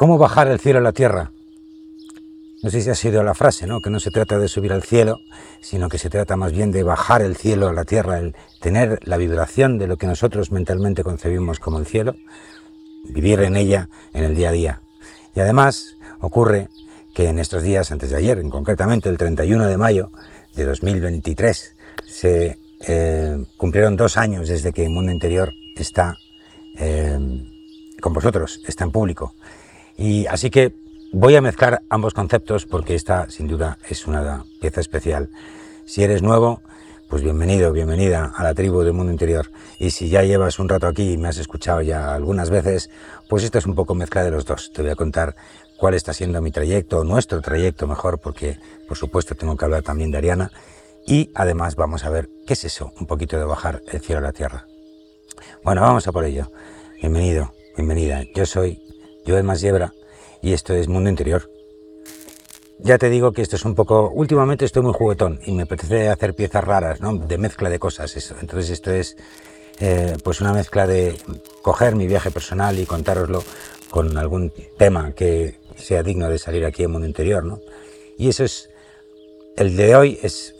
¿Cómo bajar el cielo a la tierra? No sé si ha sido la frase, ¿no? Que no se trata de subir al cielo, sino que se trata más bien de bajar el cielo a la tierra, el tener la vibración de lo que nosotros mentalmente concebimos como el cielo, vivir en ella en el día a día. Y además ocurre que en estos días, antes de ayer, en concretamente el 31 de mayo de 2023, se eh, cumplieron dos años desde que el Mundo Interior está eh, con vosotros, está en público. Y así que voy a mezclar ambos conceptos porque esta sin duda es una pieza especial. Si eres nuevo, pues bienvenido, bienvenida a la tribu del mundo interior. Y si ya llevas un rato aquí y me has escuchado ya algunas veces, pues esto es un poco mezcla de los dos. Te voy a contar cuál está siendo mi trayecto, nuestro trayecto mejor, porque por supuesto tengo que hablar también de Ariana. Y además vamos a ver qué es eso, un poquito de bajar el cielo a la tierra. Bueno, vamos a por ello. Bienvenido, bienvenida. Yo soy Joel Masiebra y esto es Mundo Interior. Ya te digo que esto es un poco... Últimamente estoy muy juguetón y me apetece hacer piezas raras, ¿no? De mezcla de cosas. Eso. Entonces esto es eh, pues una mezcla de coger mi viaje personal y contároslo con algún tema que sea digno de salir aquí en Mundo Interior, ¿no? Y eso es el de hoy es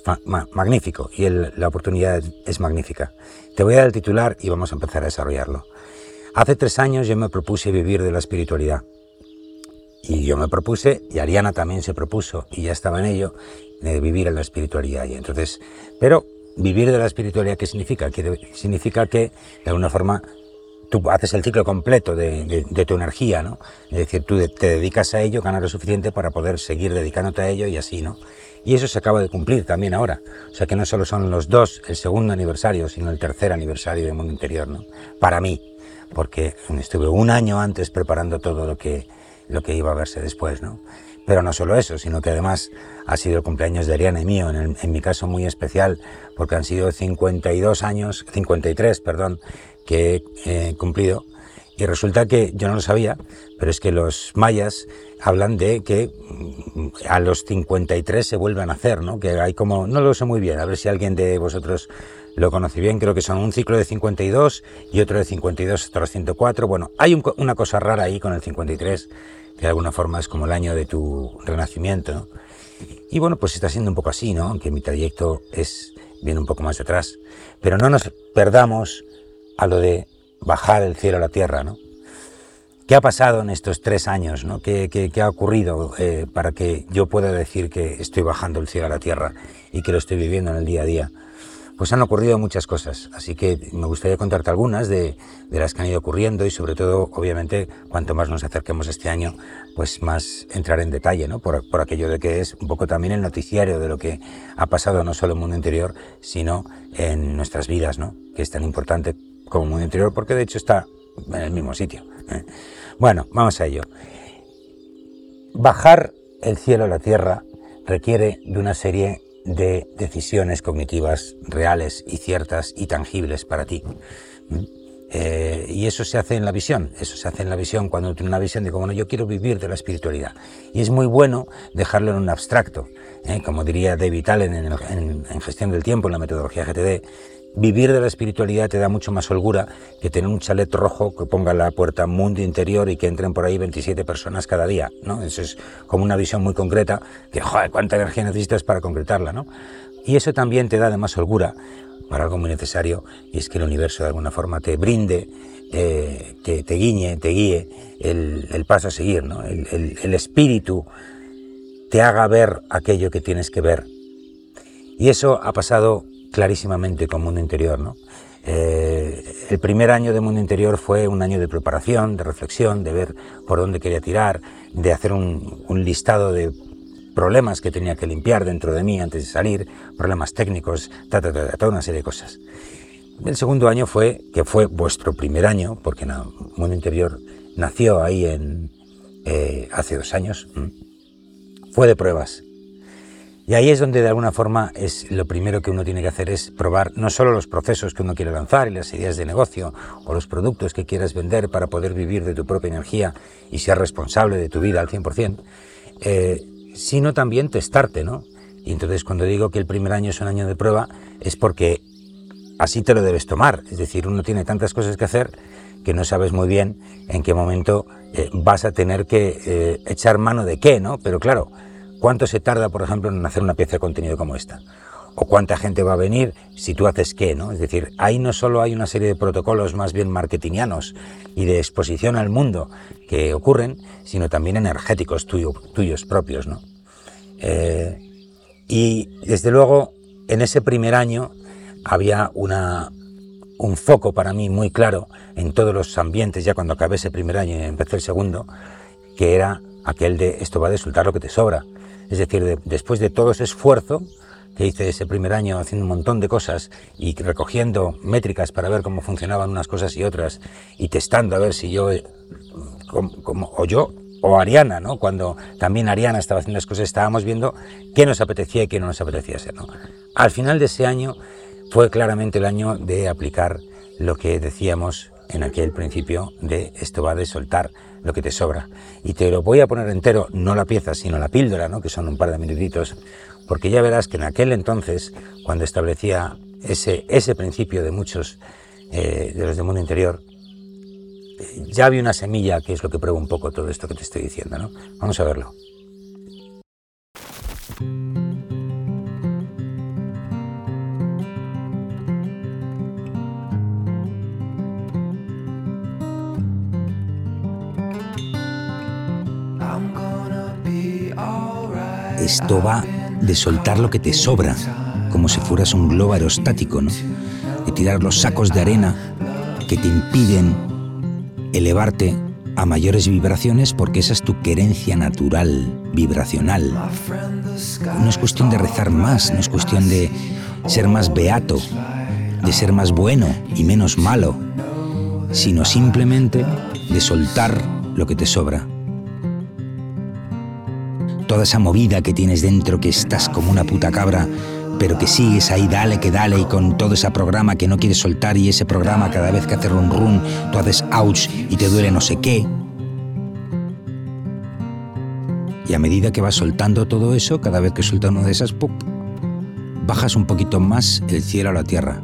magnífico y la oportunidad es magnífica. Te voy a dar el titular y vamos a empezar a desarrollarlo. Hace tres años yo me propuse vivir de la espiritualidad. Y yo me propuse, y Ariana también se propuso, y ya estaba en ello, de vivir en la espiritualidad. Y entonces, pero vivir de la espiritualidad, ¿qué significa? significa que, de alguna forma, tú haces el ciclo completo de, tu energía, ¿no? Es decir, tú te dedicas a ello, ganas lo suficiente para poder seguir dedicándote a ello y así, ¿no? Y eso se acaba de cumplir también ahora. O sea que no solo son los dos, el segundo aniversario, sino el tercer aniversario de Mundo Interior, ¿no? Para mí, porque estuve un año antes preparando todo lo que, lo que iba a verse después, ¿no? Pero no solo eso, sino que además ha sido el cumpleaños de Ariana y mío, en, en mi caso muy especial, porque han sido 52 años, 53, perdón, que he cumplido y resulta que yo no lo sabía, pero es que los mayas hablan de que mm, a los 53 se vuelven a hacer, ¿no? Que hay como, no lo sé muy bien, a ver si alguien de vosotros lo conoce bien, creo que son un ciclo de 52 y otro de 52 hasta los 104. Bueno, hay una cosa rara ahí con el 53, que de alguna forma es como el año de tu renacimiento, ¿no? Y bueno, pues está siendo un poco así, ¿no? Aunque mi trayecto es, viene un poco más detrás. Pero no nos perdamos a lo de bajar el cielo a la tierra, ¿no? ¿Qué ha pasado en estos tres años? ¿no? ¿Qué, ha ocurrido eh, para que yo pueda decir que estoy bajando el cielo a la tierra y que lo estoy viviendo en el día a día? Pues han ocurrido muchas cosas, así que me gustaría contarte algunas de, las que han ido ocurriendo y sobre todo, obviamente, cuanto más nos acerquemos este año, pues más entrar en detalle, ¿no? Por, por aquello de que es un poco también el noticiario de lo que ha pasado no solo en el mundo interior, sino en nuestras vidas, ¿no? Que es tan importante como mundo interior, porque de hecho está en el mismo sitio. ¿eh? Bueno, vamos a ello. Bajar el cielo a la tierra requiere de una serie de decisiones cognitivas reales y ciertas y tangibles para ti. Eh, y eso se hace en la visión, eso se hace en la visión cuando tienes una visión de como no, yo quiero vivir de la espiritualidad. Y es muy bueno dejarlo en un abstracto, ¿eh? como diría David Allen en, en, Gestión del Tiempo, en la metodología GTD, Vivir de la espiritualidad te da mucho más holgura que tener un chalet rojo que ponga la puerta mundo interior y que entren por ahí 27 personas cada día, ¿no? Eso es como una visión muy concreta, que, joder, ¿cuánta energía necesitas para concretarla, no? Y eso también te da de más holgura para algo muy necesario, y es que el universo de alguna forma te brinde, te, te, guiñe, te guíe el, paso a seguir, ¿no? El espíritu te haga ver aquello que tienes que ver. Y eso ha pasado clarísimamente con Mundo Interior. ¿no? Eh, el primer año de Mundo Interior fue un año de preparación, de reflexión, de ver por dónde quería tirar, de hacer un, listado de problemas que tenía que limpiar dentro de mí antes de salir, problemas técnicos, ta, ta, ta, toda una serie de cosas. El segundo año fue, que fue vuestro primer año, porque no, Mundo Interior nació ahí en, eh, hace dos años, fue de pruebas. Y ahí es donde de alguna forma es lo primero que uno tiene que hacer es probar no solo los procesos que uno quiere lanzar y las ideas de negocio o los productos que quieras vender para poder vivir de tu propia energía y ser responsable de tu vida al 100%, eh, sino también testarte, ¿no? Y entonces cuando digo que el primer año es un año de prueba es porque así te lo debes tomar. Es decir, uno tiene tantas cosas que hacer que no sabes muy bien en qué momento eh, vas a tener que eh, echar mano de qué, ¿no? Pero claro, ¿cuánto se tarda, por ejemplo, en hacer una pieza de contenido como esta? o cuánta gente va a venir si tú haces qué, ¿no? Es decir, ahí no solo hay una serie de protocolos más bien marketingianos y de exposición al mundo que ocurren, sino también energéticos tuyos propios, ¿no? Eh, y desde luego, en ese primer año había una, un foco para mí muy claro en todos los ambientes, ya cuando acabé ese primer año y empecé el segundo, que era aquel de esto va a resultar lo que te sobra. Es decir, después de todo ese esfuerzo, que hice ese primer año haciendo un montón de cosas y recogiendo métricas para ver cómo funcionaban unas cosas y otras y testando a ver si yo, eh, como, o yo, o Ariana, ¿no? Cuando también Ariana estaba haciendo las cosas, estábamos viendo qué nos apetecía y qué no nos apetecía hacer, ¿no? Al final de ese año fue claramente el año de aplicar lo que decíamos en aquel principio de esto va de soltar lo que te sobra. Y te lo voy a poner entero, no la pieza, sino la píldora, ¿no? que son un par de minutitos, porque ya verás que en aquel entonces, cuando establecía ese, ese principio de muchos eh, de los del mundo interior, eh, ya había una semilla que es lo que prueba un poco todo esto que te estoy diciendo. ¿no? Vamos a verlo. Esto va de soltar lo que te sobra, como si fueras un globo aerostático, ¿no? De tirar los sacos de arena que te impiden elevarte a mayores vibraciones porque esa es tu querencia natural, vibracional. No es cuestión de rezar más, no es cuestión de ser más beato, de ser más bueno y menos malo, sino simplemente de soltar lo que te sobra toda esa movida que tienes dentro, que estás como una puta cabra, pero que sigues ahí, dale que dale, y con todo ese programa que no quieres soltar, y ese programa cada vez que hace run run, tú haces ouch y te duele no sé qué. Y a medida que vas soltando todo eso, cada vez que sueltas una de esas, ¡pum! bajas un poquito más el cielo a la tierra.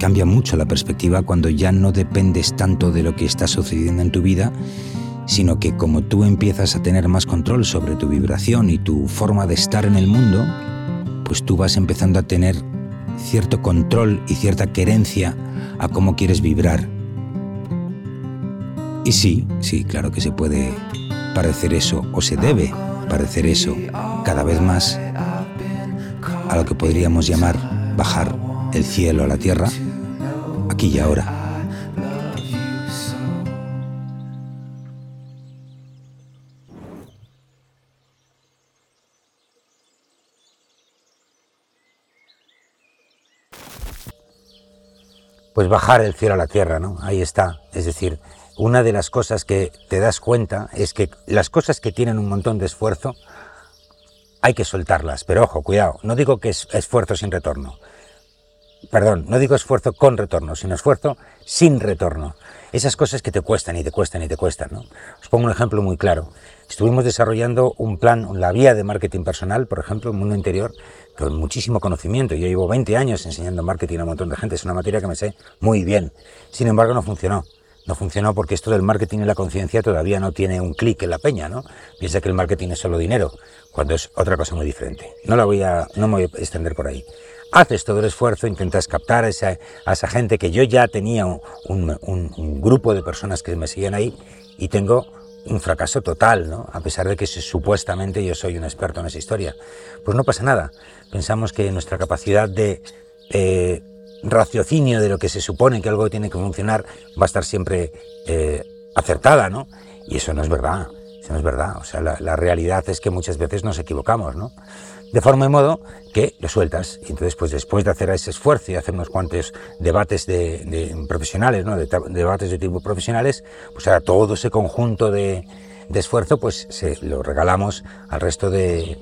Cambia mucho la perspectiva cuando ya no dependes tanto de lo que está sucediendo en tu vida sino que como tú empiezas a tener más control sobre tu vibración y tu forma de estar en el mundo, pues tú vas empezando a tener cierto control y cierta querencia a cómo quieres vibrar. Y sí, sí, claro que se puede parecer eso, o se debe parecer eso cada vez más a lo que podríamos llamar bajar el cielo a la tierra, aquí y ahora. Pues bajar el cielo a la tierra, ¿no? Ahí está. Es decir, una de las cosas que te das cuenta es que las cosas que tienen un montón de esfuerzo, hay que soltarlas. Pero ojo, cuidado, no digo que es esfuerzo sin retorno. Perdón, no digo esfuerzo con retorno, sino esfuerzo sin retorno. Esas cosas que te cuestan y te cuestan y te cuestan, ¿no? Os pongo un ejemplo muy claro. Estuvimos desarrollando un plan, la vía de marketing personal, por ejemplo, en Mundo Interior, con muchísimo conocimiento. Yo llevo 20 años enseñando marketing a un montón de gente, es una materia que me sé muy bien. Sin embargo, no funcionó. No funcionó porque esto del marketing y la conciencia todavía no tiene un clic en la peña, ¿no? Piensa que el marketing es solo dinero, cuando es otra cosa muy diferente. No, la voy a, no me voy a extender por ahí. Haces todo el esfuerzo, intentas captar a esa, a esa gente que yo ya tenía un, un, un grupo de personas que me siguen ahí y tengo un fracaso total, ¿no? A pesar de que supuestamente yo soy un experto en esa historia. Pues no pasa nada. Pensamos que nuestra capacidad de eh, raciocinio de lo que se supone que algo tiene que funcionar va a estar siempre eh, acertada, ¿no? Y eso no es verdad. Eso no es verdad. O sea, la, la realidad es que muchas veces nos equivocamos, ¿no? de forma y modo que lo sueltas. Y entonces, pues después de hacer ese esfuerzo y hacer unos cuantos debates de, profesionales, ¿no? de, debates de tipo profesionales, pues ahora todo ese conjunto de, esfuerzo, pues se lo regalamos al resto de,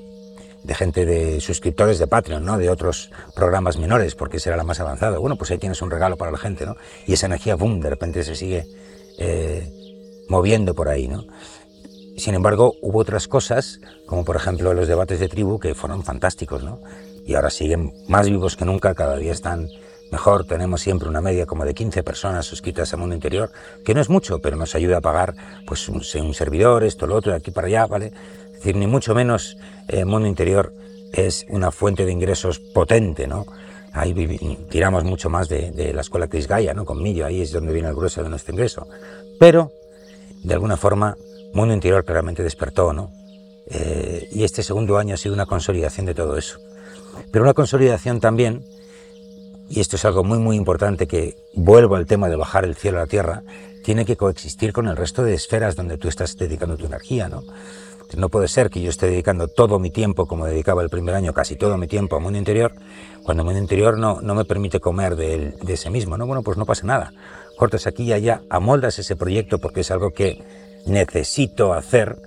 gente de suscriptores de Patreon, ¿no? De otros programas menores, porque será la más avanzada. Bueno, pues ahí tienes un regalo para la gente, ¿no? Y esa energía, boom, de repente se sigue eh, moviendo por ahí, ¿no? Sin embargo, hubo otras cosas, como por ejemplo los debates de tribu, que fueron fantásticos, ¿no? Y ahora siguen más vivos que nunca, cada día están Mejor tenemos siempre una media como de 15 personas suscritas a Mundo Interior, que no es mucho, pero nos ayuda a pagar pues un, servidor, esto, lo otro, de aquí para allá, ¿vale? Es decir, ni mucho menos eh, Mundo Interior es una fuente de ingresos potente, ¿no? Ahí tiramos mucho más de, la escuela Cris Gaia, ¿no? Con Millo, ahí es donde viene el grueso de nuestro ingreso. Pero, de alguna forma, Mundo Interior claramente despertó, ¿no? Eh, y este segundo año ha sido una consolidación de todo eso. Pero una consolidación también y esto es algo muy muy importante que vuelvo al tema de bajar el cielo a la tierra, tiene que coexistir con el resto de esferas donde tú estás dedicando tu energía, ¿no? No puede ser que yo esté dedicando todo mi tiempo, como dedicaba el primer año, casi todo mi tiempo a mundo interior, cuando mundo interior no, no me permite comer de, de ese mismo, ¿no? Bueno, pues no pasa nada. Cortas aquí y allá, amoldas ese proyecto porque es algo que necesito hacer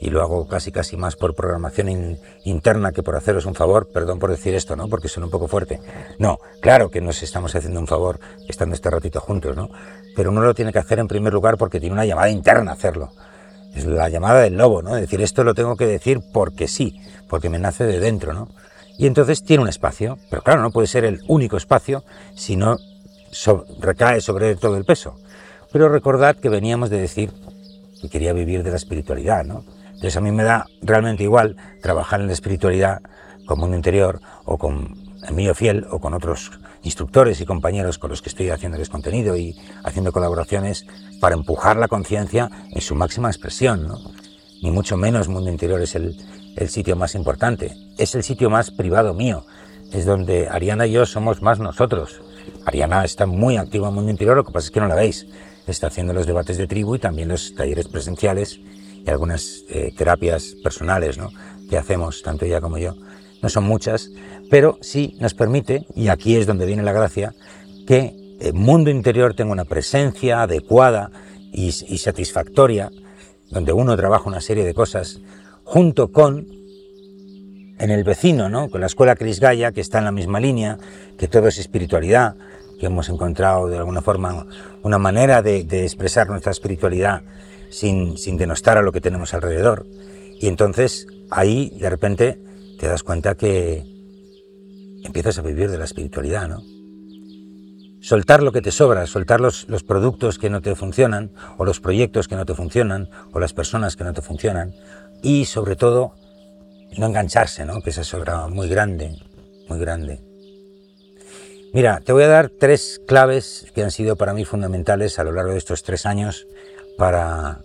y lo hago casi casi más por programación interna que por haceros un favor, perdón por decir esto, ¿no? Porque suena un poco fuerte. No, claro que nos estamos haciendo un favor estando este ratito juntos, ¿no? Pero uno lo tiene que hacer en primer lugar porque tiene una llamada interna a hacerlo. Es la llamada del lobo, ¿no? Es decir, esto lo tengo que decir porque sí, porque me nace de dentro, ¿no? Y entonces tiene un espacio, pero claro, no puede ser el único espacio si no recae sobre todo el peso. Pero recordad que veníamos de decir que quería vivir de la espiritualidad, ¿no? Entonces a mí me da realmente igual trabajar en la espiritualidad con Mundo Interior o con Emilio Fiel o con otros instructores y compañeros con los que estoy haciéndoles contenido y haciendo colaboraciones para empujar la conciencia en su máxima expresión. ¿no? Ni mucho menos Mundo Interior es el, el sitio más importante, es el sitio más privado mío, es donde Ariana y yo somos más nosotros. Ariana está muy activa en Mundo Interior, lo que pasa es que no la veis. Está haciendo los debates de tribu y también los talleres presenciales y algunas eh, terapias personales ¿no? que hacemos, tanto ella como yo. No son muchas, pero sí nos permite, y aquí es donde viene la gracia, que el mundo interior tenga una presencia adecuada y, satisfactoria, donde uno trabaja una serie de cosas, junto con en el vecino, ¿no? con la escuela Cris Gaia, que está en la misma línea, que todo es espiritualidad, que hemos encontrado de alguna forma una manera de, de expresar nuestra espiritualidad sin, denostar a lo que tenemos alrededor. Y entonces ahí de repente te das cuenta que empiezas a vivir de la espiritualidad, ¿no? Soltar lo que te sobra, soltar los, los productos que no te funcionan, o los proyectos que no te funcionan, o las personas que no te funcionan, y sobre todo no engancharse, ¿no? Que esa sobra muy grande, muy grande. Mira, te voy a dar tres claves que han sido para mí fundamentales a lo largo de estos tres años para,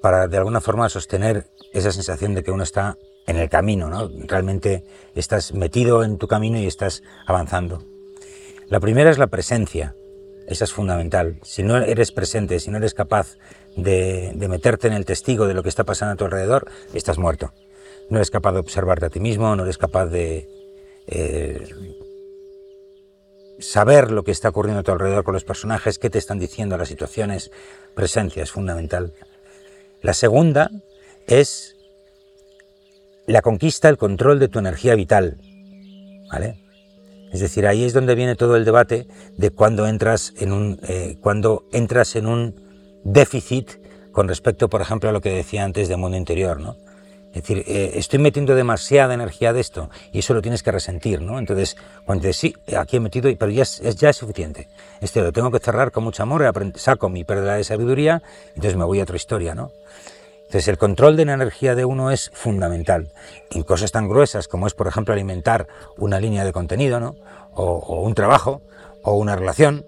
para de alguna forma sostener esa sensación de que uno está en el camino, ¿no? Realmente estás metido en tu camino y estás avanzando. La primera es la presencia, esa es fundamental. Si no eres presente, si no eres capaz de, meterte en el testigo de lo que está pasando a tu alrededor, estás muerto. No eres capaz de observarte a ti mismo, no eres capaz de eh, saber lo que está ocurriendo a tu alrededor con los personajes, qué te están diciendo las situaciones, presencia es fundamental. La segunda es la conquista, el control de tu energía vital. ¿Vale? Es decir, ahí es donde viene todo el debate de cuando entras en un, eh, cuando entras en un déficit con respecto, por ejemplo, a lo que decía antes de mundo interior, ¿no? Es decir, eh, estoy metiendo demasiada energía de esto y eso lo tienes que resentir, ¿no? Entonces, cuando dices, sí, aquí he metido, pero ya es, ya es suficiente. Este lo tengo que cerrar con mucho amor, saco mi pérdida de sabiduría, entonces me voy a otra historia, ¿no? Entonces, el control de la energía de uno es fundamental. En cosas tan gruesas como es, por ejemplo, alimentar una línea de contenido, ¿no? o un trabajo, o una relación,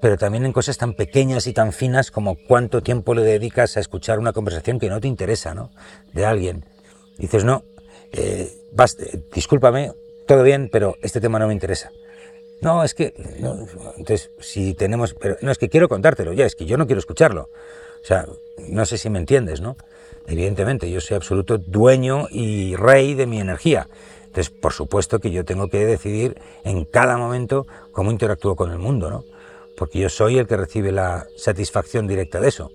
pero también en cosas tan pequeñas y tan finas como cuánto tiempo le dedicas a escuchar una conversación que no te interesa, ¿no? De alguien. dices, no, eh, eh, discúlpame, todo bien, pero este tema no me interesa. No, es que, entonces, si tenemos, pero no es que quiero contártelo, ya, es que yo no quiero escucharlo. O sea, no sé si me entiendes, ¿no? Evidentemente, yo soy absoluto dueño y rey de mi energía. Entonces, por supuesto que yo tengo que decidir en cada momento cómo interactúo con el mundo, ¿no? porque yo soy el que recibe la satisfacción directa de eso.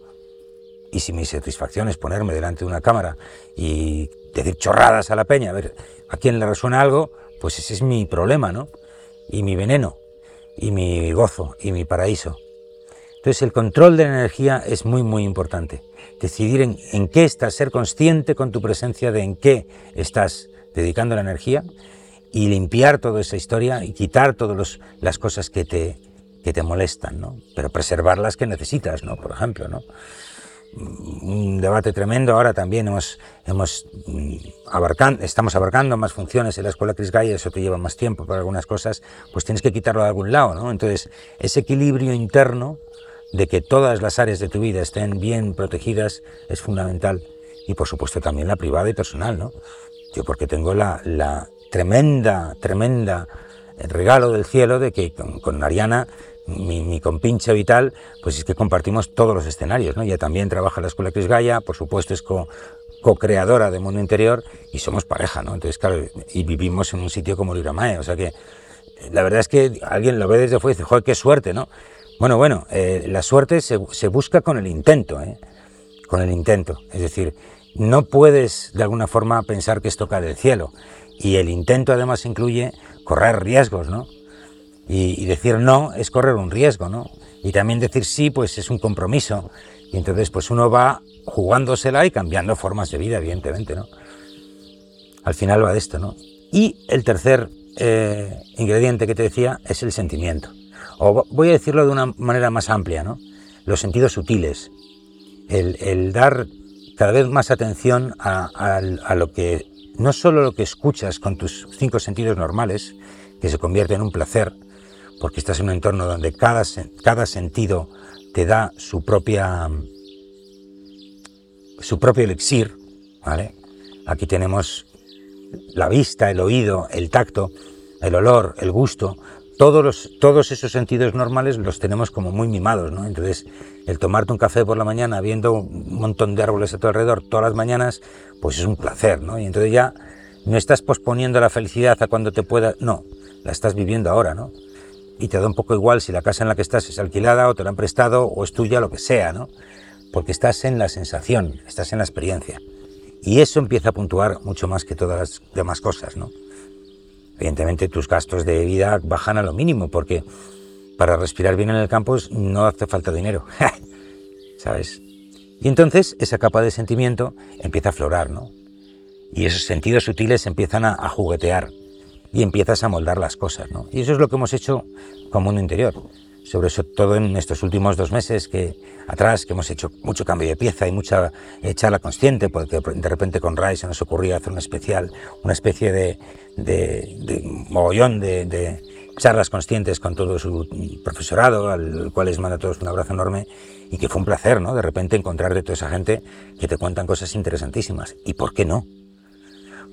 Y si mi satisfacción es ponerme delante de una cámara y decir chorradas a la peña, a ver a quién le resuena algo, pues ese es mi problema, ¿no? Y mi veneno, y mi gozo, y mi paraíso. Entonces el control de la energía es muy, muy importante. Decidir en, en qué estás, ser consciente con tu presencia de en qué estás dedicando la energía y limpiar toda esa historia y quitar todas las cosas que te, que te molestan, ¿no? Pero preservar las que necesitas, ¿no? Por ejemplo, ¿no? un debate tremendo. Ahora también hemos, hemos mm, abarcando, estamos abarcando más funciones en la escuela Chris Guy, eso te lleva más tiempo para algunas cosas, pues tienes que quitarlo de algún lado, ¿no? Entonces, ese equilibrio interno de que todas las áreas de tu vida estén bien protegidas es fundamental. Y por supuesto también la privada y personal, ¿no? Yo porque tengo la, la tremenda, tremenda regalo del cielo de que con, con Ariana mi, mi compinche vital, pues es que compartimos todos los escenarios, ¿no? Ella también trabaja en la Escuela Cris Gaia, por supuesto es co-creadora de Mundo Interior y somos pareja, ¿no? Entonces, claro, y vivimos en un sitio como Liramae, o sea que la verdad es que alguien lo ve desde fuera y dice, joder, qué suerte, ¿no? Bueno, bueno, eh, la suerte se, busca con el intento, ¿eh? Con el intento, es decir, no puedes de alguna forma pensar que esto cae del cielo y el intento además incluye correr riesgos, ¿no? Y, decir no es correr un riesgo, ¿no? Y también decir sí, pues es un compromiso. Y entonces, pues uno va jugándosela y cambiando formas de vida, evidentemente, ¿no? Al final va de esto, ¿no? Y el tercer eh, ingrediente que te decía es el sentimiento. O voy a decirlo de una manera más amplia, ¿no? Los sentidos sutiles. El, dar cada vez más atención a, a, lo que, no solo lo que escuchas con tus cinco sentidos normales, que se convierte en un placer, porque estás en un entorno donde cada, cada sentido te da su propia su propio elixir, ¿vale? Aquí tenemos la vista, el oído, el tacto, el olor, el gusto, todos, los, todos esos sentidos normales los tenemos como muy mimados, ¿no? Entonces, el tomarte un café por la mañana viendo un montón de árboles a tu alrededor todas las mañanas, pues es un placer, ¿no? Y entonces ya no estás posponiendo la felicidad a cuando te pueda, no, la estás viviendo ahora, ¿no? y te da un poco igual si la casa en la que estás es alquilada o te la han prestado o es tuya, lo que sea, ¿no? Porque estás en la sensación, estás en la experiencia. Y eso empieza a puntuar mucho más que todas las demás cosas, ¿no? Evidentemente tus gastos de vida bajan a lo mínimo porque para respirar bien en el campo no hace falta dinero, ¿sabes? Y entonces esa capa de sentimiento empieza a aflorar, ¿no? Y esos sentidos sutiles empiezan a, a juguetear y empiezas a moldar las cosas. ¿no? Y eso es lo que hemos hecho con Mundo Interior. Sobre eso todo en estos últimos dos meses que atrás, que hemos hecho mucho cambio de pieza y mucha charla consciente, porque de repente con Rai se nos ocurría hacer un especial, una especie de, de, de mogollón de, de, charlas conscientes con todo su profesorado, al cual les mando a todos un abrazo enorme, y que fue un placer, ¿no? De repente encontrar de toda esa gente que te cuentan cosas interesantísimas. ¿Y por qué no?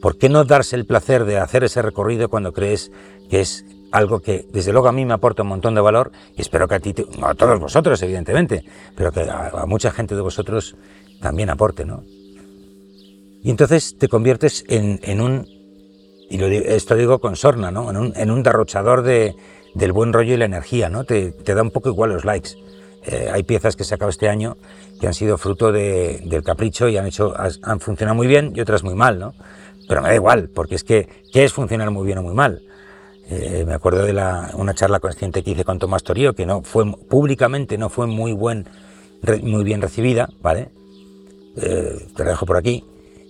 ¿Por qué no darse el placer de hacer ese recorrido cuando crees que es algo que desde luego a mí me aporta un montón de valor y espero que a ti, a todos vosotros evidentemente, pero que a, mucha gente de vosotros también aporte, ¿no? Y entonces te conviertes en, un, y lo, esto digo con sorna, ¿no? En un, derrochador de, del buen rollo y la energía, ¿no? Te, da un poco igual los likes. Eh, hay piezas que he sacado este año que han sido fruto de, del capricho y han, hecho, han funcionado muy bien y otras muy mal, ¿no? Pero me da igual, porque es que, ¿qué es funcionar muy bien o muy mal? Eh, me acuerdo de la, una charla consciente que hice con Tomás Torío, que no fue públicamente no fue muy, buen, muy bien recibida, ¿vale? Eh, te la dejo por aquí.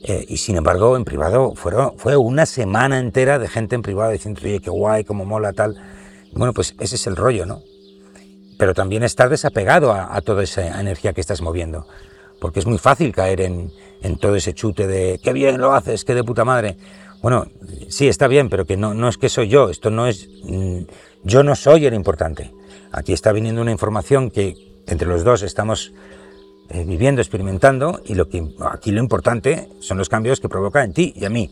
Eh, y sin embargo, en privado fueron, fue una semana entera de gente en privado diciendo, oye, qué guay, cómo mola, tal. Bueno, pues ese es el rollo, ¿no? Pero también estar desapegado a toda esa energía que estás moviendo porque es muy fácil caer en, todo ese chute de qué bien lo haces, qué de puta madre. Bueno, sí, está bien, pero que no, no es que soy yo, esto no es... Mm, yo no soy el importante. Aquí está viniendo una información que entre los dos estamos eh, viviendo, experimentando, y lo que aquí lo importante son los cambios que provoca en ti y a mí,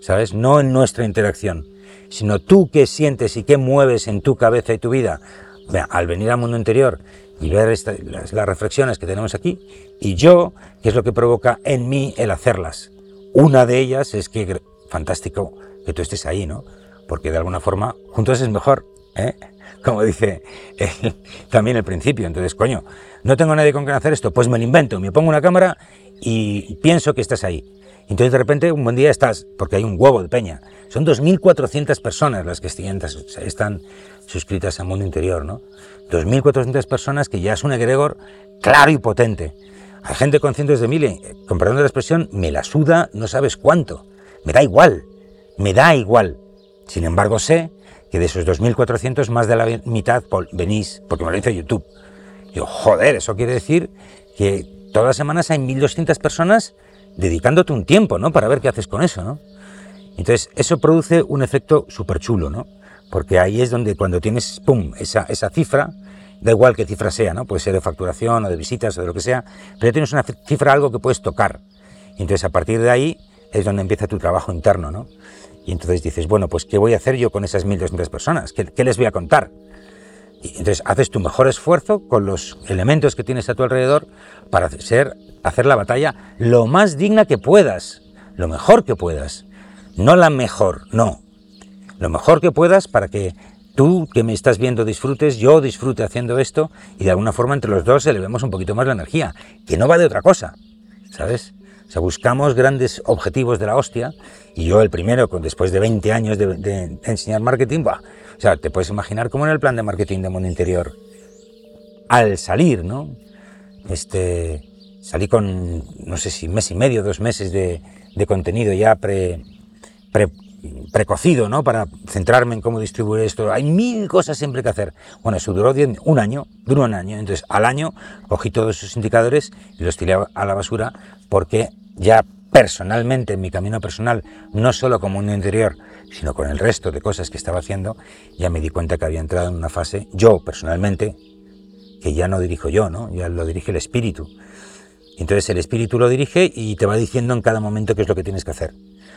¿sabes? No en nuestra interacción, sino tú qué sientes y qué mueves en tu cabeza y tu vida. al venir al mundo interior y ver las, las, reflexiones que tenemos aquí, y yo, qué es lo que provoca en mí el hacerlas. Una de ellas es que, fantástico que tú estés ahí, ¿no? Porque de alguna forma, juntos es mejor, ¿eh? Como dice también el principio. Entonces, coño, no tengo nadie con quien hacer esto, pues me lo invento, me pongo una cámara y pienso que estás ahí. Entonces de repente un buen día estás, porque hay un huevo de peña. Son 2.400 personas las que están suscritas a Mundo Interior, ¿no? 2.400 personas que ya es un egregor claro y potente. Hay gente con cientos de miles, comprando la expresión, me la suda no sabes cuánto. Me da igual, me da igual. Sin embargo, sé que de esos 2.400, más de la mitad venís, porque me lo dice YouTube. Yo, joder, eso quiere decir que todas las semanas hay 1.200 personas dedicándote un tiempo, ¿no? Para ver qué haces con eso, ¿no? Entonces, eso produce un efecto súper chulo, ¿no? Porque ahí es donde cuando tienes, ¡pum!, esa, esa cifra, da igual qué cifra sea, ¿no? Puede ser de facturación o de visitas o de lo que sea, pero tienes una cifra, algo que puedes tocar. Entonces, a partir de ahí, es donde empieza tu trabajo interno, ¿no? Y entonces dices, bueno, pues ¿qué voy a hacer yo con esas 1.200 personas? ¿Qué, ¿Qué, les voy a contar? Y entonces haces tu mejor esfuerzo con los elementos que tienes a tu alrededor para hacer, hacer la batalla lo más digna que puedas, lo mejor que puedas. No la mejor, no. Lo mejor que puedas para que tú que me estás viendo disfrutes, yo disfrute haciendo esto y de alguna forma entre los dos elevemos un poquito más la energía, que no va de otra cosa, ¿sabes? O sea, buscamos grandes objetivos de la hostia y yo el primero, después de 20 años de, enseñar marketing, bah, o sea, te puedes imaginar cómo era el plan de marketing de mundo interior. Al salir, ¿no? Este, salí con, no sé si mes y medio, dos meses de, contenido ya pre, precocido, ¿no? Para centrarme en cómo distribuir esto. Hay mil cosas siempre que hacer. Bueno, eso duró un año, duró un año. Entonces, al año cogí todos esos indicadores y los tiré a la basura porque ya personalmente, en mi camino personal, no solo como un interior, sino con el resto de cosas que estaba haciendo, ya me di cuenta que había entrado en una fase, yo personalmente, que ya no dirijo yo, ¿no? Ya lo dirige el espíritu. Entonces el espíritu lo dirige y te va diciendo en cada momento qué es lo que tienes que hacer.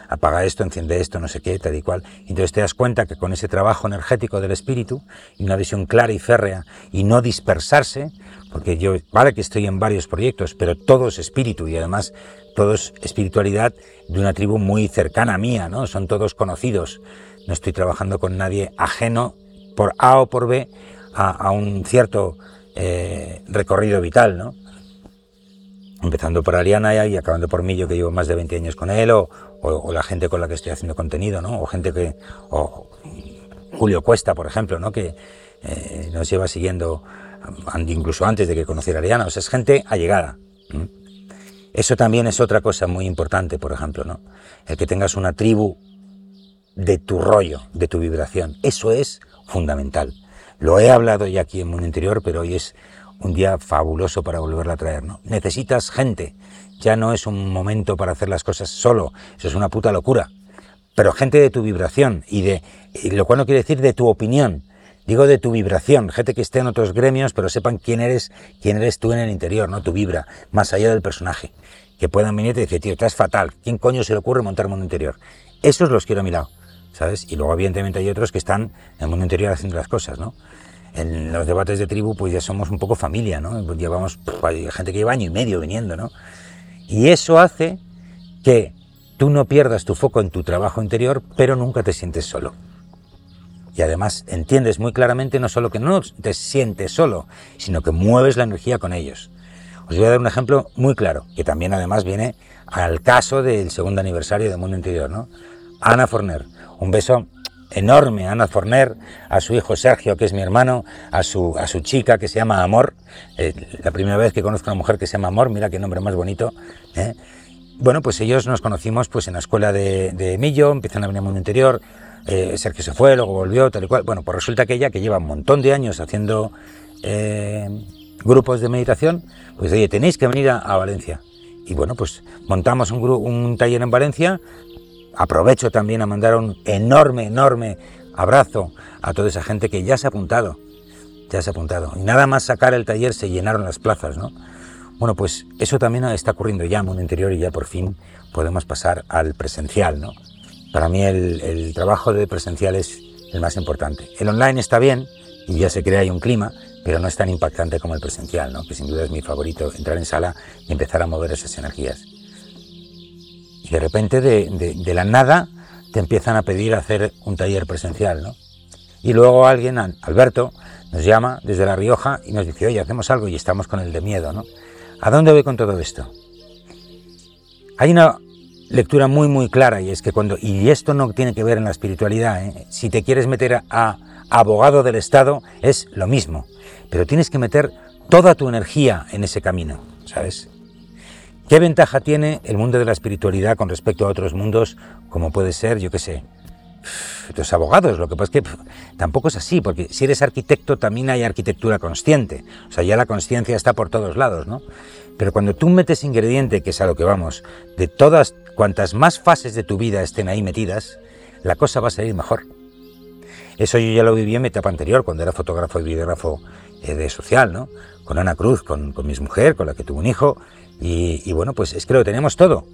Apaga esto, enciende esto, no sé qué, tal y cual. Entonces te das cuenta que con ese trabajo energético del espíritu y una visión clara y férrea y no dispersarse, porque yo, vale que estoy en varios proyectos, pero todo es espíritu y además todo es espiritualidad de una tribu muy cercana a mía, ¿no? Son todos conocidos. No estoy trabajando con nadie ajeno por A o por B a, un cierto eh, recorrido vital, ¿no? Empezando por Ariana y acabando por mí, yo que llevo más de 20 años con él, o, la gente con la que estoy haciendo contenido, ¿no? O gente que, o Julio Cuesta, por ejemplo, ¿no? Que eh, nos lleva siguiendo incluso antes de que conociera a Ariana. O sea, es gente allegada. Eso también es otra cosa muy importante, por ejemplo, ¿no? El que tengas una tribu de tu rollo, de tu vibración. Eso es fundamental. Lo he hablado ya aquí en Mundo Interior, pero hoy es un día fabuloso para volverla a traer, ¿no? Necesitas gente. Ya no es un momento para hacer las cosas solo. Eso es una puta locura. Pero gente de tu vibración y de, lo cual no quiere decir de tu opinión, Digo de tu vibración, gente que esté en otros gremios, pero sepan quién eres, quién eres tú en el interior, ¿no? Tu vibra, más allá del personaje. Que puedan venir y decir, tío, estás fatal, ¿quién coño se le ocurre montar mundo interior? Esos los quiero a mi lado, ¿sabes? Y luego, evidentemente, hay otros que están en el mundo interior haciendo las cosas, ¿no? En los debates de tribu, pues ya somos un poco familia, ¿no? Pues llevamos, hay gente que lleva año y medio viniendo, ¿no? Y eso hace que tú no pierdas tu foco en tu trabajo interior, pero nunca te sientes solo. Y además entiendes muy claramente no solo que no te sientes solo, sino que mueves la energía con ellos. Os voy a dar un ejemplo muy claro, que también además viene al caso del segundo aniversario de Mundo Interior, ¿no? Ana Forner, un beso enorme a Ana Forner, a su hijo Sergio, que es mi hermano, a su, a su chica que se llama Amor, eh, la primera vez que conozco a una mujer que se llama Amor, mira qué nombre más bonito. ¿eh? Bueno, pues ellos nos conocimos pues en la escuela de, de Millo, empiezan a venir a Mundo Interior, eh, Sergio se fue, luego volvió, tal y cual. Bueno, pues resulta que ella, que lleva un montón de años haciendo grupos de meditación, pues oye, tenéis que venir a, Valencia. Y bueno, pues montamos un taller en Valencia. Aprovecho también a mandar un enorme, enorme abrazo a toda esa gente que ya se ha apuntado. Ya se ha apuntado. Y nada más sacar el taller se llenaron las plazas, ¿no? Bueno, pues eso también está ocurriendo ya en el interior y ya por fin podemos pasar al presencial, ¿no? Para mí el, trabajo de presencial es el más importante. El online está bien y ya se crea un clima, pero no es tan impactante como el presencial, ¿no? que sin duda es mi favorito, entrar en sala y empezar a mover esas energías. De repente, de, la nada, te empiezan a pedir hacer un taller presencial. ¿no? Y luego alguien, Alberto, nos llama desde La Rioja y nos dice, oye, hacemos algo y estamos con el de miedo. ¿no? ¿A dónde voy con todo esto? Hay una lectura muy muy clara y es que cuando y esto no tiene que ver en la espiritualidad ¿eh? si te quieres meter a, abogado del Estado es lo mismo pero tienes que meter toda tu energía en ese camino sabes qué ventaja tiene el mundo de la espiritualidad con respecto a otros mundos como puede ser yo qué sé los abogados. Lo que pasa es que tampoco es así, porque si eres arquitecto también hay arquitectura consciente. O sea, ya la conciencia está por todos lados, ¿no? Pero cuando tú metes ingrediente, que es a lo que vamos, de todas, cuantas más fases de tu vida estén ahí metidas, la cosa va a salir mejor. Eso yo ya lo viví en mi etapa anterior, cuando era fotógrafo y videógrafo eh, de social, ¿no? Con Ana Cruz, con, con mi mujer, con la que tuve un hijo, y, bueno, pues es que lo tenemos todo.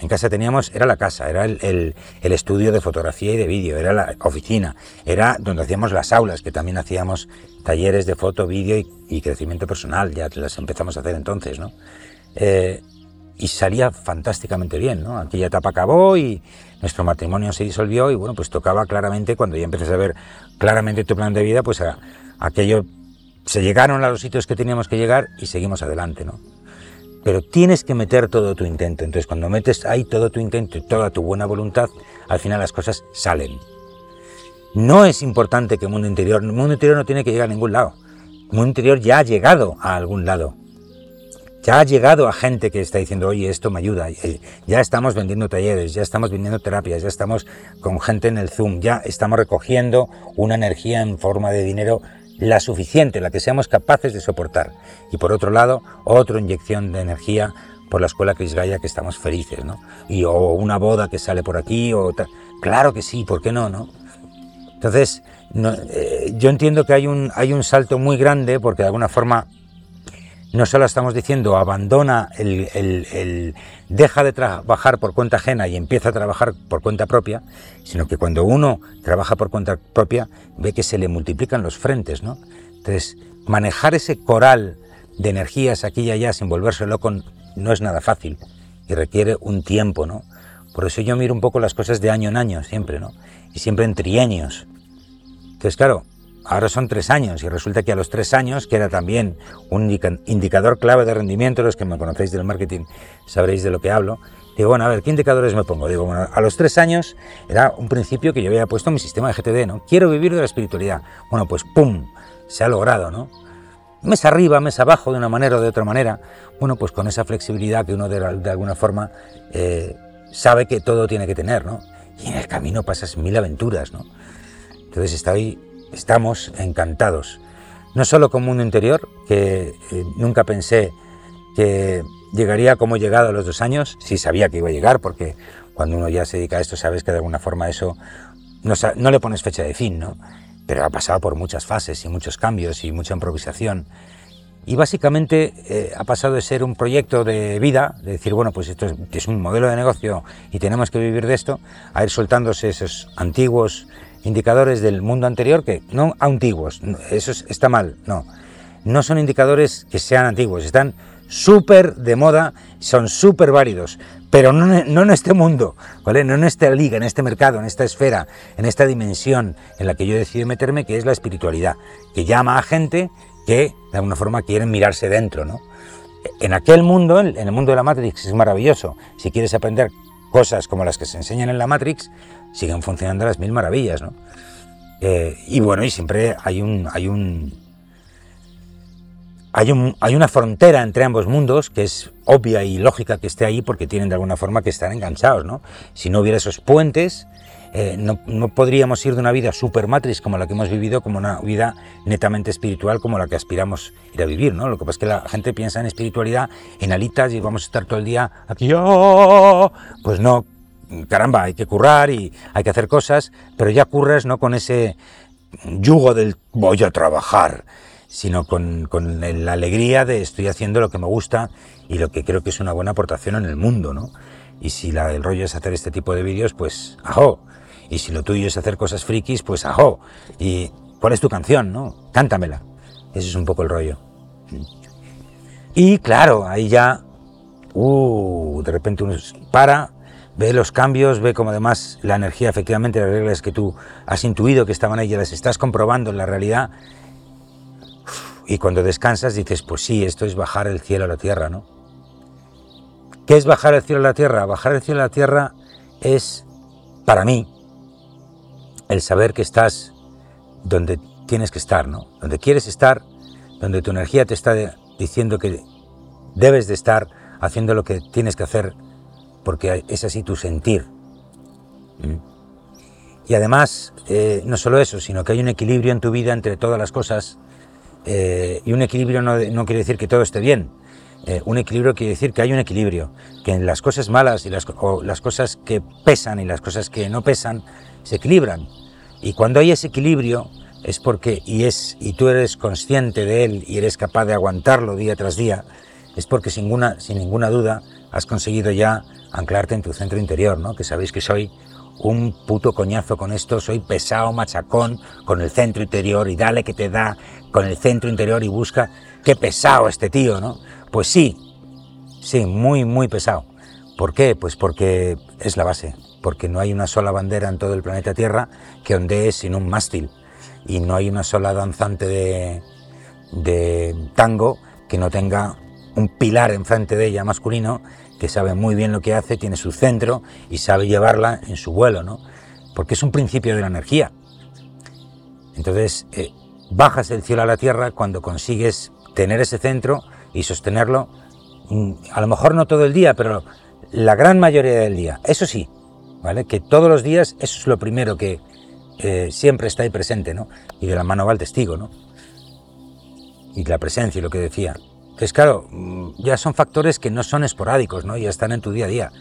En casa teníamos, era la casa, era el, estudio de fotografía y de vídeo, era la oficina, era donde hacíamos las aulas, que también hacíamos talleres de foto, vídeo y, crecimiento personal, ya las empezamos a hacer entonces, ¿no? Eh, y salía fantásticamente bien, ¿no? Aquella etapa acabó y nuestro matrimonio se disolvió y bueno, pues tocaba claramente, cuando ya empecé a ver claramente tu plan de vida, pues aquello, se llegaron a los sitios que teníamos que llegar y seguimos adelante, ¿no? Pero tienes que meter todo tu intento. Entonces, cuando metes ahí todo tu intento y toda tu buena voluntad, al final las cosas salen. No es importante que el mundo interior, el mundo interior no tiene que llegar a ningún lado. El mundo interior ya ha llegado a algún lado. Ya ha llegado a gente que está diciendo, oye, esto me ayuda. Ya estamos vendiendo talleres, ya estamos vendiendo terapias, ya estamos con gente en el Zoom, ya estamos recogiendo una energía en forma de dinero la suficiente, la que seamos capaces de soportar. Y por otro lado, otra inyección de energía por la escuela Cris Gaya que estamos felices, ¿no? Y o una boda que sale por aquí, o claro que sí, ¿por qué no, no? Entonces, eh, yo entiendo que hay un, hay un salto muy grande porque de alguna forma no solo estamos diciendo abandona el, deja de trabajar por cuenta ajena y empieza a trabajar por cuenta propia, sino que cuando uno trabaja por cuenta propia ve que se le multiplican los frentes, ¿no? Entonces, manejar ese coral de energías aquí y allá sin volverse loco no es nada fácil y requiere un tiempo, ¿no? Por eso yo miro un poco las cosas de año en año siempre, ¿no? Y siempre en trienios. Entonces, claro, ahora son tres años y resulta que a los tres años, que era también un indicador clave de rendimiento, los que me conocéis del marketing sabréis de lo que hablo, digo, bueno, a ver, ¿qué indicadores me pongo? Digo, bueno, a los tres años era un principio que yo había puesto en mi sistema de GTD, ¿no? Quiero vivir de la espiritualidad. Bueno, pues ¡pum! Se ha logrado, ¿no? Mes arriba, mes abajo, de una manera o de otra manera, bueno, pues con esa flexibilidad que uno de, alguna forma eh, sabe que todo tiene que tener, ¿no? Y en el camino pasas mil aventuras, ¿no? Entonces ahí estamos encantados. No solo con Mundo Interior, que eh, nunca pensé que llegaría como llegado a los dos años, sí sabía que iba a llegar, porque cuando uno ya se dedica a esto sabes que de alguna forma eso no, le pones fecha de fin, ¿no? Pero ha pasado por muchas fases y muchos cambios y mucha improvisación. Y básicamente eh, ha pasado de ser un proyecto de vida, de decir, bueno, pues esto es, un modelo de negocio y tenemos que vivir de esto, a ir soltándose esos antiguos indicadores del mundo anterior que no antiguos, eso está mal, no. No son indicadores que sean antiguos, están súper de moda, son súper válidos, pero no, no, en este mundo, ¿vale? No en esta liga, en este mercado, en esta esfera, en esta dimensión en la que yo he decidido meterme, que es la espiritualidad, que llama a gente que de alguna forma quieren mirarse dentro, ¿no? En aquel mundo, en el mundo de la Matrix, es maravilloso. Si quieres aprender cosas como las que se enseñan en la Matrix, siguen funcionando las mil maravillas, ¿no? Eh, y bueno, y siempre hay un, hay un, hay un, hay una frontera entre ambos mundos que es obvia y lógica que esté ahí porque tienen de alguna forma que estar enganchados, ¿no? Si no hubiera esos puentes, eh, no, podríamos ir de una vida super matrix como la que hemos vivido como una vida netamente espiritual como la que aspiramos ir a vivir, ¿no? Lo que pasa es que la gente piensa en espiritualidad, en alitas y vamos a estar todo el día aquí, pues no, caramba, hay que currar y hay que hacer cosas, pero ya curras no con ese yugo del voy a trabajar, sino con, la alegría de estoy haciendo lo que me gusta y lo que creo que es una buena aportación en el mundo, ¿no? Y si la, el rollo es hacer este tipo de vídeos, pues ajo. Y si lo tuyo es hacer cosas frikis, pues ajo. ¿Y cuál es tu canción, no? Cántamela. Ese es un poco el rollo. Y claro, ahí ya, uh, de repente uno para, ve los cambios, ve como además la energía, efectivamente, las reglas que tú has intuido que estaban ahí, ya las estás comprobando en la realidad. Y cuando descansas dices, pues sí, esto es bajar el cielo a la tierra, ¿no? ¿Qué es bajar el cielo a la tierra? Bajar el cielo a la tierra es, para mí, el saber que estás donde tienes que estar, ¿no? Donde quieres estar, donde tu energía te está diciendo que debes de estar haciendo lo que tienes que hacer porque es así tu sentir. Y además, eh, no solo eso, sino que hay un equilibrio en tu vida entre todas las cosas. Eh, y un equilibrio no, quiere decir que todo esté bien. Eh, un equilibrio quiere decir que hay un equilibrio, que en las cosas malas y las, o las cosas que pesan y las cosas que no pesan se equilibran. Y cuando hay ese equilibrio es porque, y, es, y tú eres consciente de él y eres capaz de aguantarlo día tras día, es porque sin ninguna, sin ninguna duda has conseguido ya anclarte en tu centro interior, ¿no? que sabéis que soy un puto coñazo con esto, soy pesado, machacón con el centro interior y dale que te da con el centro interior y busca, qué pesado este tío, ¿no? Pues sí, sí, muy, muy pesado. ¿Por qué? Pues porque es la base, porque no hay una sola bandera en todo el planeta Tierra que ondee sin un mástil y no hay una sola danzante de, de tango que no tenga un pilar enfrente de ella masculino que sabe muy bien lo que hace, tiene su centro y sabe llevarla en su vuelo, ¿no? Porque es un principio de la energía. Entonces, eh, bajas del cielo a la tierra cuando consigues tener ese centro y sostenerlo, mm, a lo mejor no todo el día, pero la gran mayoría del día. Eso sí, ¿vale? Que todos los días eso es lo primero que siempre está ahí presente, ¿no? Y de la mano va el testigo, ¿no? Y la presencia y lo que decía. Entonces, claro, mm, ya son factores que no son esporádicos, ¿no? Ya están en tu día a día.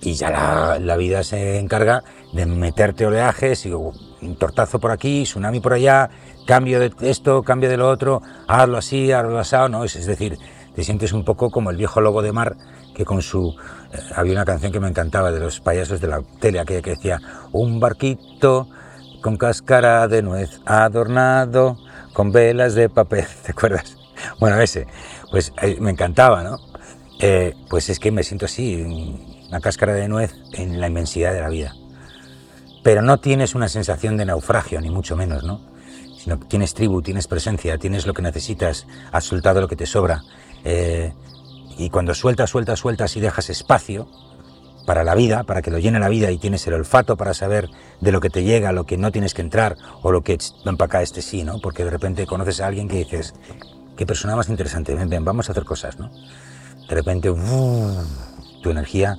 Y ya la, vida se encarga de meterte oleajes y un tortazo por aquí, tsunami por allá, cambio de esto, cambio de lo otro, hazlo así, hazlo asado, ¿no? Es, decir, te sientes un poco como el viejo lobo de mar que con su... Eh, había una canción que me encantaba de los payasos de la tele, aquella que decía, un barquito con cáscara de nuez adornado con velas de papel, ¿te acuerdas? Bueno, ese pues eh, me encantaba, ¿no? Eh, pues es que me siento así, una cáscara de nuez en la inmensidad de la vida. Pero no tienes una sensación de naufragio, ni mucho menos, ¿no? Sino que tienes tribu, tienes presencia, tienes lo que necesitas, has soltado lo que te sobra. Eh, y cuando sueltas, sueltas, sueltas y dejas espacio para la vida, para que lo llene la vida y tienes el olfato para saber de lo que te llega, lo que no tienes que entrar o lo que ven para acá este sí, ¿no? Porque de repente conoces a alguien que dices, qué persona más interesante, ven, ven, vamos a hacer cosas, ¿no? De repente, tu energía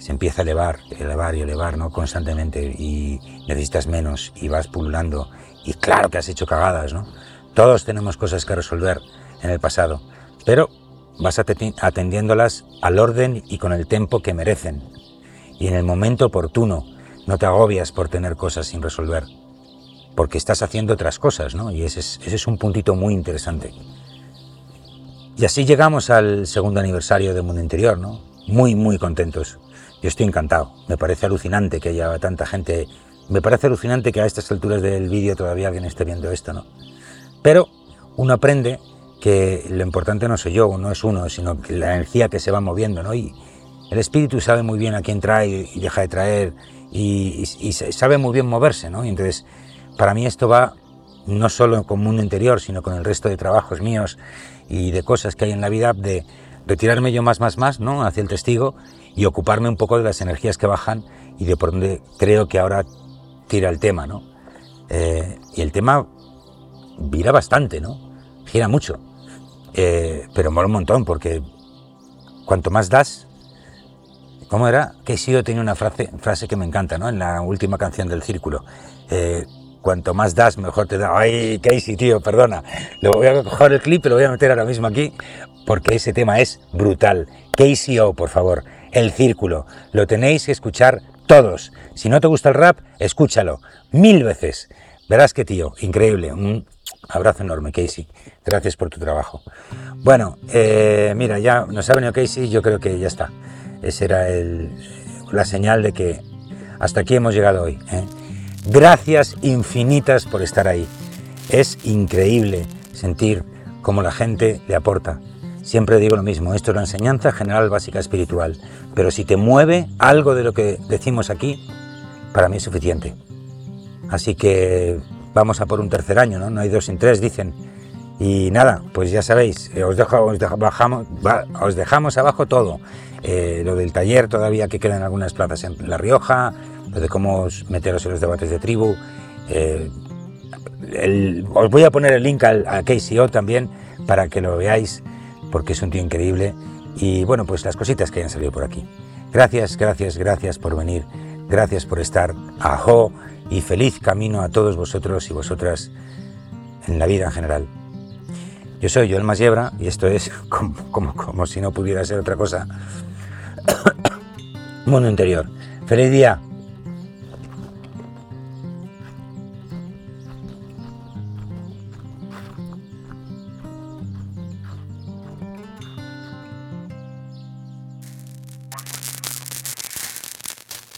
se empieza a elevar, elevar y elevar, ¿no? Constantemente y necesitas menos y vas pululando y claro que has hecho cagadas, ¿no? Todos tenemos cosas que resolver en el pasado, pero vas atendiéndolas al orden y con el tiempo que merecen y en el momento oportuno. No te agobias por tener cosas sin resolver, porque estás haciendo otras cosas, ¿no? Y ese es, un puntito muy interesante. Y así llegamos al segundo aniversario de Mundo Interior, ¿no? Muy, muy contentos. Yo estoy encantado. Me parece alucinante que haya tanta gente. Me parece alucinante que a estas alturas del vídeo todavía alguien esté viendo esto, ¿no? Pero uno aprende que lo importante no soy yo, no es uno, sino la energía que se va moviendo, ¿no? Y el espíritu sabe muy bien a quién trae y deja de traer y, y sabe muy bien moverse, ¿no? Y entonces, para mí esto va no solo con Mundo Interior, sino con el resto de trabajos míos y de cosas que hay en la vida, de retirarme yo más, más, más, ¿no? Hacia el testigo y ocuparme un poco de las energías que bajan y de por donde creo que ahora tira el tema, ¿no? Eh, y el tema vira bastante, ¿no? Gira mucho. Eh, pero mola un montón porque cuanto más das, ¿cómo era? Que yo tenía una frase, frase que me encanta, ¿no? En la última canción del Círculo. Eh, cuanto más das, mejor te da. Ay, Casey, tío, perdona. Lo voy a coger el clip y lo voy a meter ahora mismo aquí porque ese tema es brutal. Casey O, por favor, el círculo. Lo tenéis que escuchar todos. Si no te gusta el rap, escúchalo mil veces. Verás que tío, increíble. Un abrazo enorme, Casey. Gracias por tu trabajo. Bueno, eh, mira, ya nos ha venido Casey, yo creo que ya está. Esa era la señal de que hasta aquí hemos llegado hoy. ¿eh? Gracias infinitas por estar ahí. Es increíble sentir cómo la gente le aporta. Siempre digo lo mismo, esto es la enseñanza general básica espiritual, pero si te mueve algo de lo que decimos aquí, para mí es suficiente. Así que vamos a por un tercer año, ¿no? No hay dos sin tres, dicen. Y nada, pues ya sabéis, eh, os, dejamos, os dejamos abajo todo. Eh, lo del taller todavía que quedan algunas plazas en La Rioja, de cómo meteros en los debates de tribu. Eh, os voy a poner el link al, a KCO también para que lo veáis, porque es un tío increíble. Y bueno, pues las cositas que hayan salido por aquí. Gracias, gracias, gracias por venir. Gracias por estar. Ajo y feliz camino a todos vosotros y vosotras en la vida en general. Yo soy Joel Masiebra y esto es como, como, como si no pudiera ser otra cosa. Mundo interior. Feliz día.